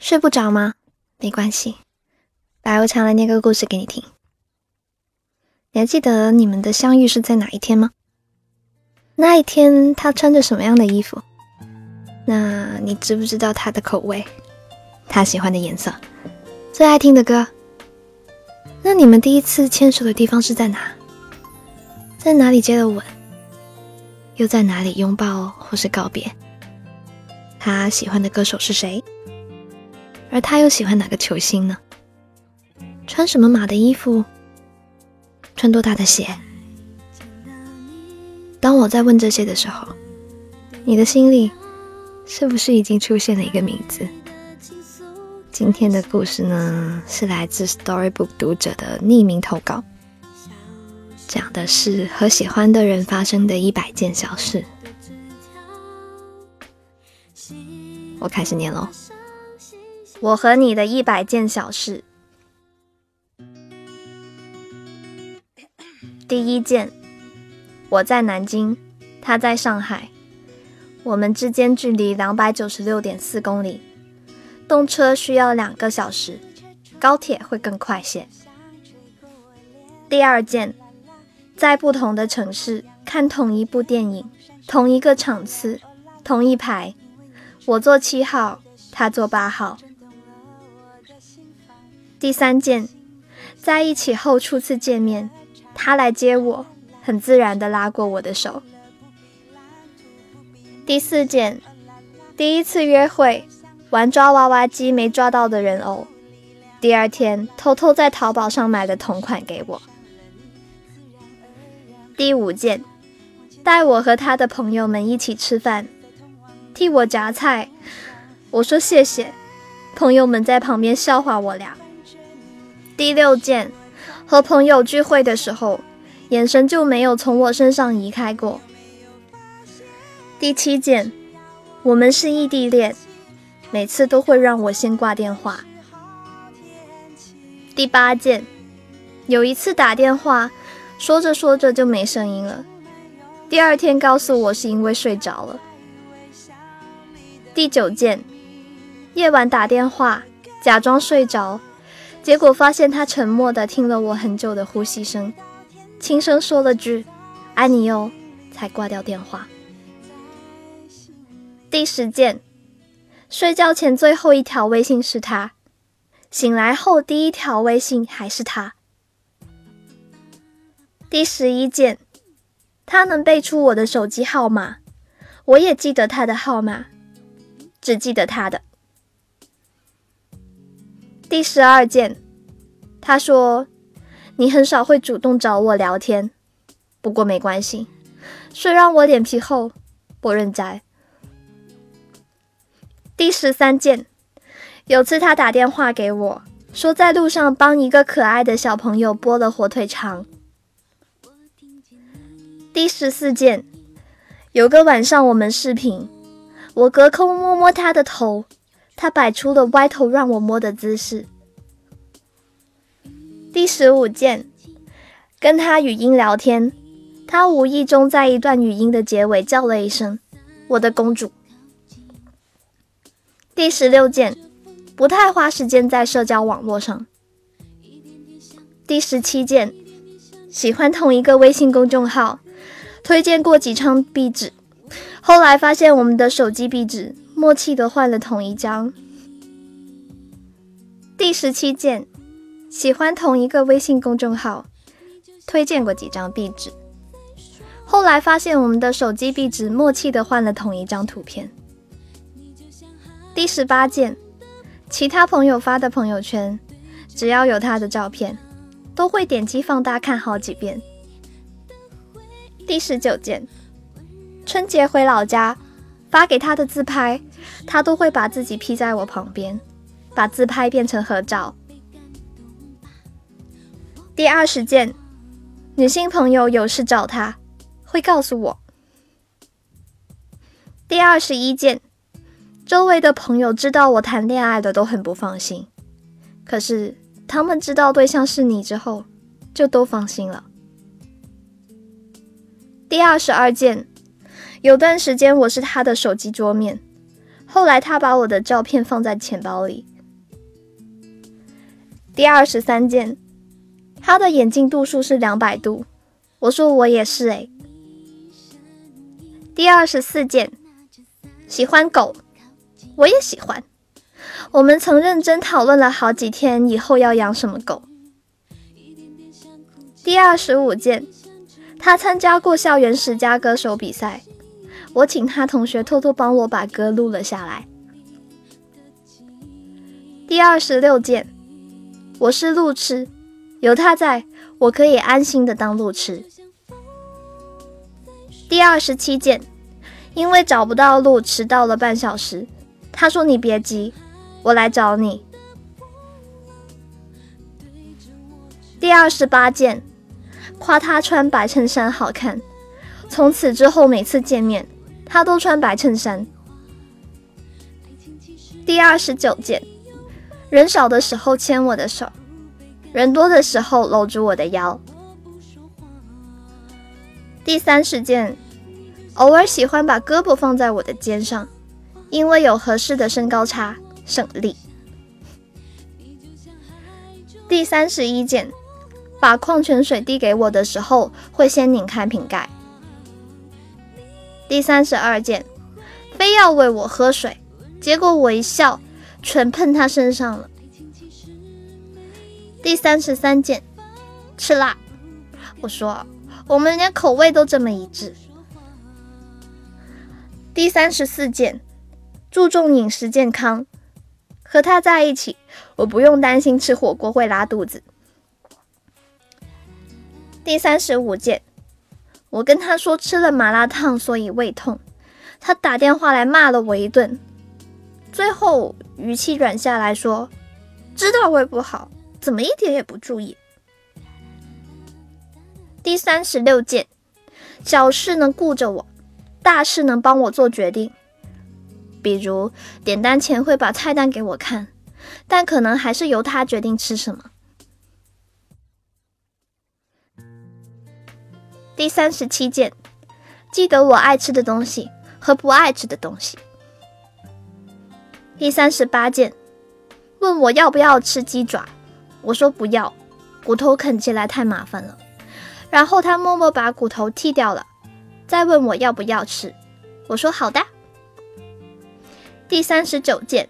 睡不着吗？没关系，来，我常来念个故事给你听。你还记得你们的相遇是在哪一天吗？那一天他穿着什么样的衣服？那你知不知道他的口味？他喜欢的颜色？最爱听的歌？那你们第一次牵手的地方是在哪？在哪里接的吻？又在哪里拥抱或是告别？他喜欢的歌手是谁？而他又喜欢哪个球星呢？穿什么码的衣服？穿多大的鞋？当我在问这些的时候，你的心里是不是已经出现了一个名字？今天的故事呢，是来自 Storybook 读者的匿名投稿，讲的是和喜欢的人发生的一百件小事。我开始念喽。我和你的一百件小事。第一件，我在南京，他在上海，我们之间距离两百九十六点四公里，动车需要两个小时，高铁会更快些。第二件，在不同的城市看同一部电影，同一个场次，同一排，我坐七号，他坐八号。第三件，在一起后初次见面，他来接我，很自然的拉过我的手。第四件，第一次约会玩抓娃娃机没抓到的人偶，第二天偷偷在淘宝上买了同款给我。第五件，带我和他的朋友们一起吃饭，替我夹菜，我说谢谢，朋友们在旁边笑话我俩。第六件，和朋友聚会的时候，眼神就没有从我身上移开过。第七件，我们是异地恋，每次都会让我先挂电话。第八件，有一次打电话，说着说着就没声音了，第二天告诉我是因为睡着了。第九件，夜晚打电话，假装睡着。结果发现他沉默的听了我很久的呼吸声，轻声说了句“爱你哟”，才挂掉电话。第十件，睡觉前最后一条微信是他，醒来后第一条微信还是他。第十一件，他能背出我的手机号码，我也记得他的号码，只记得他的。第十二件，他说：“你很少会主动找我聊天，不过没关系，虽然我脸皮厚，不认栽。”第十三件，有次他打电话给我，说在路上帮一个可爱的小朋友剥了火腿肠。第十四件，有个晚上我们视频，我隔空摸摸他的头。他摆出了歪头让我摸的姿势。第十五件，跟他语音聊天，他无意中在一段语音的结尾叫了一声“我的公主”。第十六件，不太花时间在社交网络上。第十七件，喜欢同一个微信公众号，推荐过几张壁纸，后来发现我们的手机壁纸。默契的换了同一张。第十七件，喜欢同一个微信公众号，推荐过几张壁纸，后来发现我们的手机壁纸默契的换了同一张图片。第十八件，其他朋友发的朋友圈，只要有他的照片，都会点击放大看好几遍。第十九件，春节回老家。发给他的自拍，他都会把自己 P 在我旁边，把自拍变成合照。第二十件，女性朋友有事找他，会告诉我。第二十一件，周围的朋友知道我谈恋爱的都很不放心，可是他们知道对象是你之后，就都放心了。第二十二件。有段时间我是他的手机桌面，后来他把我的照片放在钱包里。第二十三件，他的眼镜度数是两百度，我说我也是诶。第二十四件，喜欢狗，我也喜欢。我们曾认真讨论了好几天，以后要养什么狗。第二十五件，他参加过校园十佳歌手比赛，我请他同学偷偷帮我把歌录了下来。第二十六件，我是路痴，有他在，我可以安心的当路痴。第二十七件，因为找不到路，迟到了半小时。他说：“你别急。”我来找你。第二十八件，夸他穿白衬衫好看。从此之后，每次见面，他都穿白衬衫。第二十九件，人少的时候牵我的手，人多的时候搂住我的腰。第三十件，偶尔喜欢把胳膊放在我的肩上，因为有合适的身高差。胜利。第三十一件，把矿泉水递给我的时候，会先拧开瓶盖。第三十二件，非要喂我喝水，结果我一笑，全喷他身上了。第三十三件，吃辣，我说我们连口味都这么一致。第三十四件，注重饮食健康。和他在一起，我不用担心吃火锅会拉肚子。第三十五件，我跟他说吃了麻辣烫所以胃痛，他打电话来骂了我一顿，最后语气软下来说：“知道胃不好，怎么一点也不注意？”第三十六件，小事能顾着我，大事能帮我做决定。比如点单前会把菜单给我看，但可能还是由他决定吃什么。第三十七件，记得我爱吃的东西和不爱吃的东西。第三十八件，问我要不要吃鸡爪，我说不要，骨头啃起来太麻烦了。然后他默默把骨头剔掉了，再问我要不要吃，我说好的。第三十九件，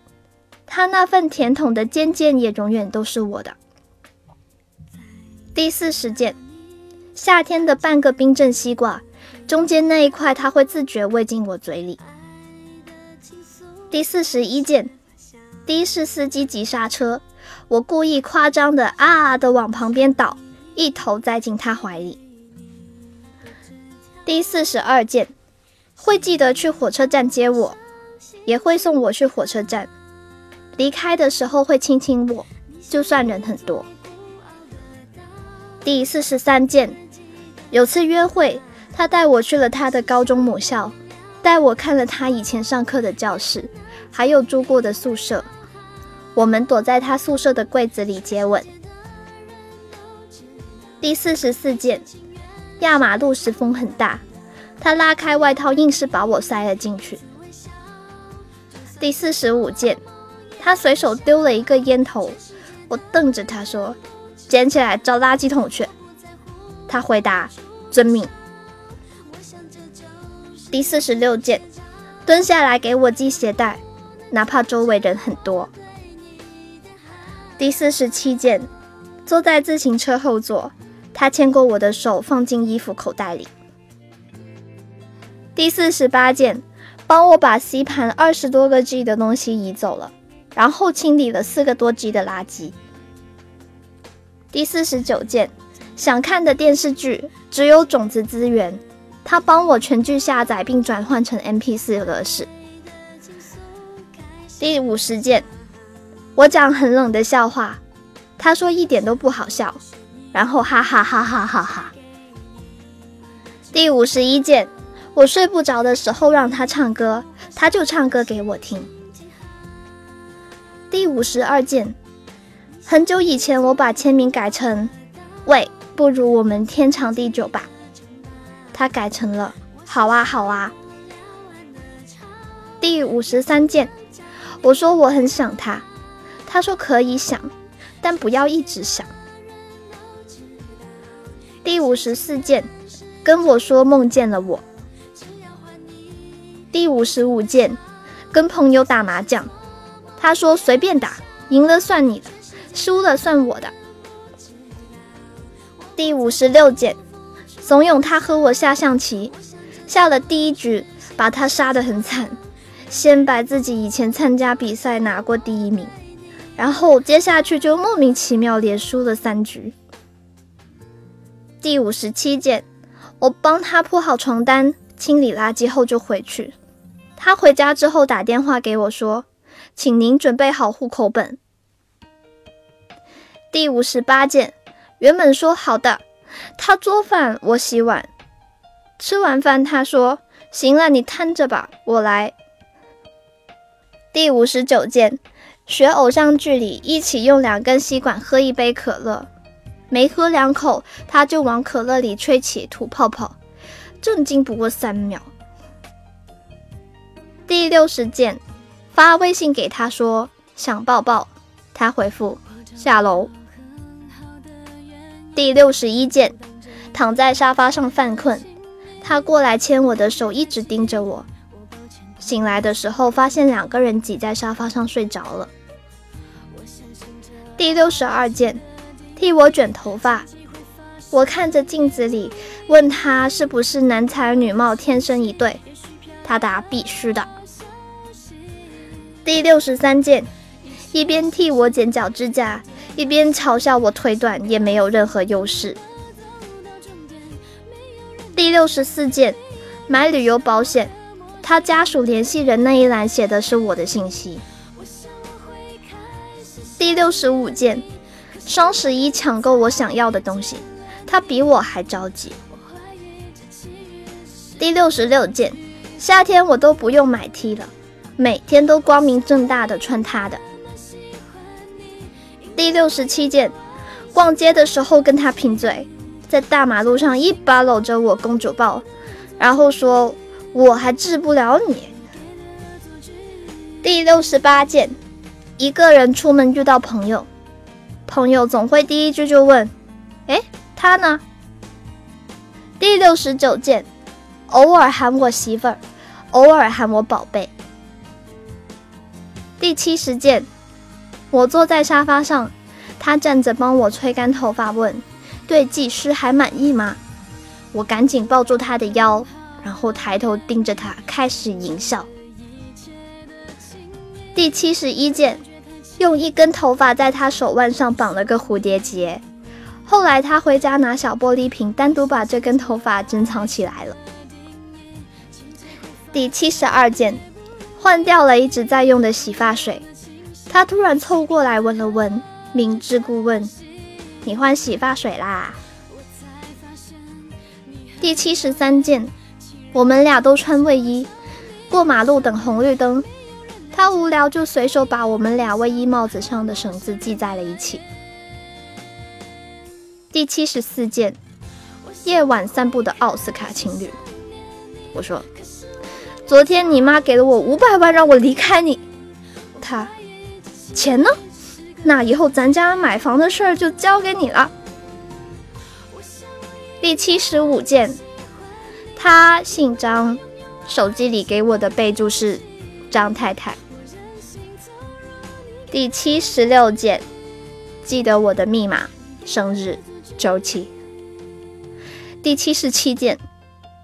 他那份甜筒的尖尖也永远都是我的。第四十件，夏天的半个冰镇西瓜，中间那一块他会自觉喂进我嘴里。第四十一件，的士司机急刹车，我故意夸张的啊的往旁边倒，一头栽进他怀里。第四十二件，会记得去火车站接我。也会送我去火车站，离开的时候会亲亲我，就算人很多。第四十三件，有次约会，他带我去了他的高中母校，带我看了他以前上课的教室，还有住过的宿舍。我们躲在他宿舍的柜子里接吻。第四十四件，压马路时风很大，他拉开外套，硬是把我塞了进去。第四十五件，他随手丢了一个烟头，我瞪着他说：“捡起来找垃圾桶去。”他回答：“遵命。”第四十六件，蹲下来给我系鞋带，哪怕周围人很多。第四十七件，坐在自行车后座，他牵过我的手，放进衣服口袋里。第四十八件。帮我把 C 盘二十多个 G 的东西移走了，然后清理了四个多 G 的垃圾。第四十九件，想看的电视剧只有种子资源，他帮我全剧下载并转换成 MP4 格式。第五十件，我讲很冷的笑话，他说一点都不好笑，然后哈哈哈哈哈哈。第五十一件。我睡不着的时候，让他唱歌，他就唱歌给我听。第五十二件，很久以前我把签名改成“喂，不如我们天长地久吧”，他改成了“好啊，好啊”。第五十三件，我说我很想他，他说可以想，但不要一直想。第五十四件，跟我说梦见了我。第五十五件，跟朋友打麻将，他说随便打，赢了算你的，输了算我的。第五十六件，怂恿他和我下象棋，下了第一局，把他杀得很惨，先把自己以前参加比赛拿过第一名，然后接下去就莫名其妙连输了三局。第五十七件，我帮他铺好床单，清理垃圾后就回去。他回家之后打电话给我说：“请您准备好户口本。”第五十八件，原本说好的，他做饭我洗碗。吃完饭他说：“行了，你摊着吧，我来。”第五十九件，学偶像剧里一起用两根吸管喝一杯可乐。没喝两口，他就往可乐里吹起吐泡泡，震惊不过三秒。第六十件，发微信给他说想抱抱，他回复下楼。第六十一件，躺在沙发上犯困，他过来牵我的手，一直盯着我。醒来的时候，发现两个人挤在沙发上睡着了。第六十二件。替我卷头发，我看着镜子里，问他是不是男才女貌天生一对，他答必须的。第六十三件，一边替我剪脚指甲，一边嘲笑我腿短也没有任何优势。第六十四件，买旅游保险，他家属联系人那一栏写的是我的信息。第六十五件。双十一抢购我想要的东西，他比我还着急。第六十六件，夏天我都不用买 T 了，每天都光明正大的穿他的。第六十七件，逛街的时候跟他贫嘴，在大马路上一把搂着我公主抱，然后说我还治不了你。第六十八件，一个人出门遇到朋友。朋友总会第一句就问：“哎，他呢？”第六十九件，偶尔喊我媳妇儿，偶尔喊我宝贝。第七十件，我坐在沙发上，他站着帮我吹干头发，问：“对技师还满意吗？”我赶紧抱住他的腰，然后抬头盯着他，开始淫笑。第七十一件。用一根头发在他手腕上绑了个蝴蝶结，后来他回家拿小玻璃瓶，单独把这根头发珍藏起来了。第七十二件，换掉了一直在用的洗发水，他突然凑过来闻了闻，明知故问：“你换洗发水啦？”第七十三件，我们俩都穿卫衣，过马路等红绿灯。他无聊就随手把我们俩卫衣帽子上的绳子系在了一起。第七十四件，夜晚散步的奥斯卡情侣。我说：“昨天你妈给了我五百万让我离开你。”他：“钱呢？那以后咱家买房的事儿就交给你了。”第七十五件，他姓张，手机里给我的备注是张太太。第七十六件，记得我的密码、生日、周期。第七十七件，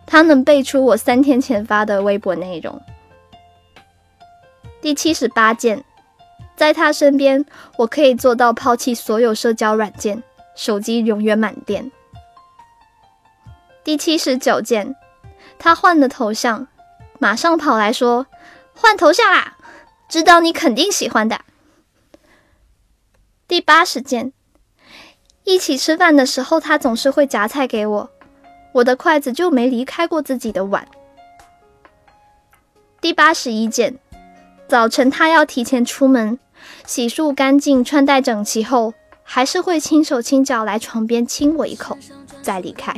他能背出我三天前发的微博内容。第七十八件，在他身边，我可以做到抛弃所有社交软件，手机永远满电。第七十九件，他换了头像，马上跑来说换头像啦，知道你肯定喜欢的。第八十件，一起吃饭的时候，他总是会夹菜给我，我的筷子就没离开过自己的碗。第八十一件，早晨他要提前出门，洗漱干净、穿戴整齐后，还是会轻手轻脚来床边亲我一口，再离开。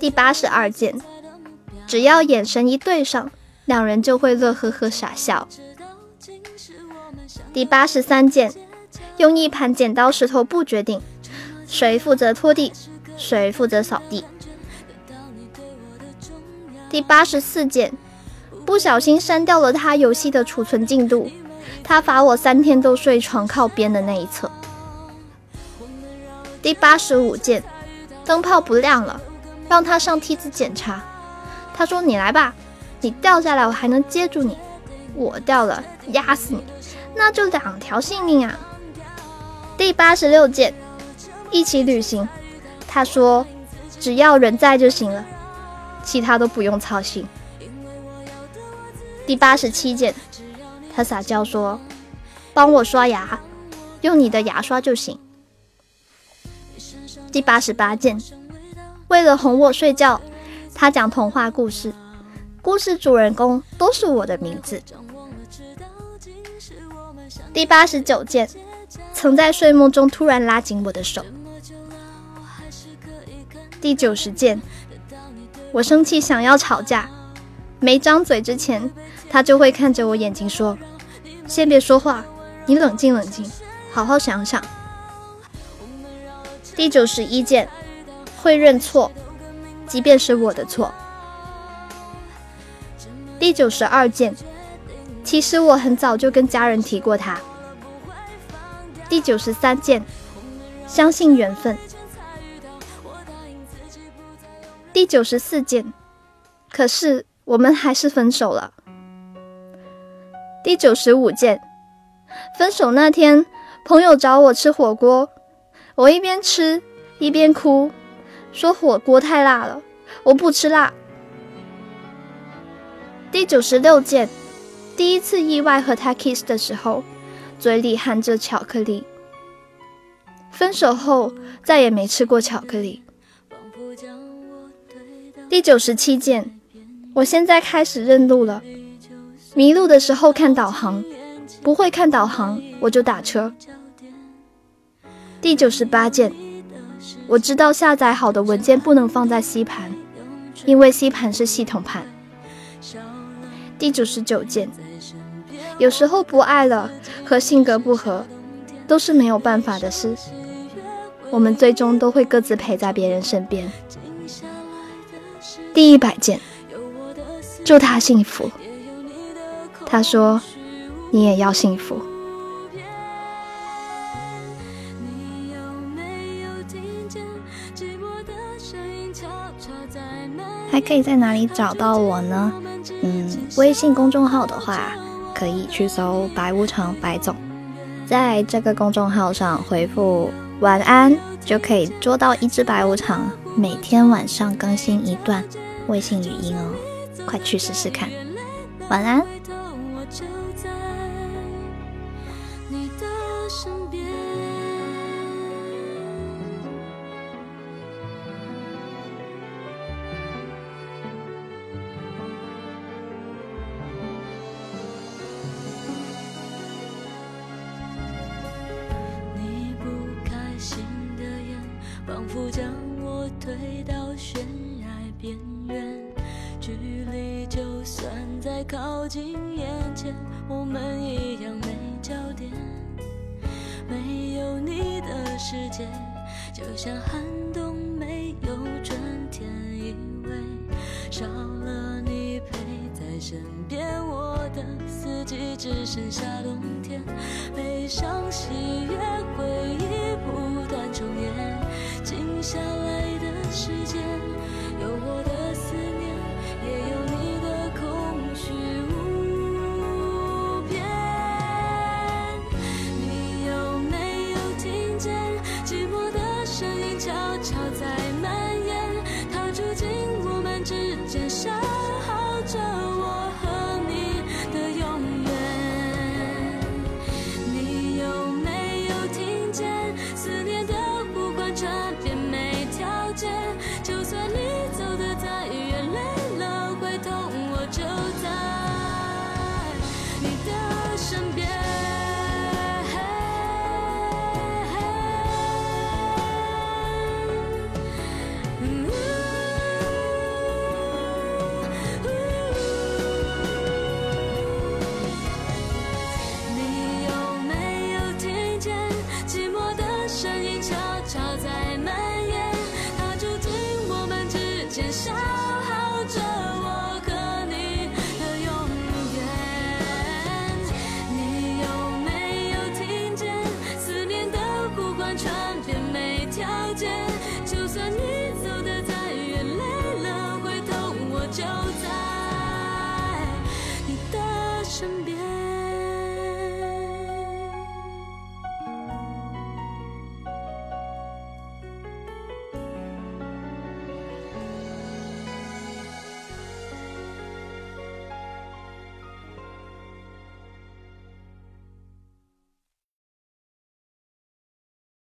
第八十二件，只要眼神一对上，两人就会乐呵呵傻笑。第八十三件，用一盘剪刀石头布决定，谁负责拖地，谁负责扫地。第八十四件，不小心删掉了他游戏的储存进度，他罚我三天都睡床靠边的那一侧。第八十五件，灯泡不亮了，让他上梯子检查。他说：“你来吧，你掉下来我还能接住你，我掉了压死你，那就两条性命啊。”第八十六件，一起旅行。他说：“只要人在就行了，其他都不用操心。”第八十七件，他撒娇说：“帮我刷牙，用你的牙刷就行。”第八十八件，为了哄我睡觉，他讲童话故事，故事主人公都是我的名字。第八十九件，曾在睡梦中突然拉紧我的手。第九十件，我生气想要吵架，没张嘴之前，他就会看着我眼睛说：“先别说话，你冷静冷静，好好想想。”第九十一件，会认错，即便是我的错。第九十二件，其实我很早就跟家人提过他。第九十三件，相信缘分。第九十四件，可是我们还是分手了。第九十五件，分手那天，朋友找我吃火锅。我一边吃一边哭，说火锅太辣了，我不吃辣。第九十六件，第一次意外和他 kiss 的时候，嘴里含着巧克力。分手后再也没吃过巧克力。第九十七件，我现在开始认路了，迷路的时候看导航，不会看导航我就打车。第九十八件，我知道下载好的文件不能放在 C 盘，因为 C 盘是系统盘。第九十九件，有时候不爱了和性格不合都是没有办法的事，我们最终都会各自陪在别人身边。第一百件，祝他幸福。他说，你也要幸福。还可以在哪里找到我呢？嗯，微信公众号的话，可以去搜“白无常白总”，在这个公众号上回复“晚安”，就可以捉到一只白无常。每天晚上更新一段微信语音哦，快去试试看。晚安。就在你的身边，你不开心的眼，仿佛将我推到悬崖边缘，距离就算再靠近。我们一样没焦点，没有你的世界，就像寒冬没有春天。因为少了你陪在身边，我的四季只剩下冬天，悲伤、喜悦、回忆不断重演，静下。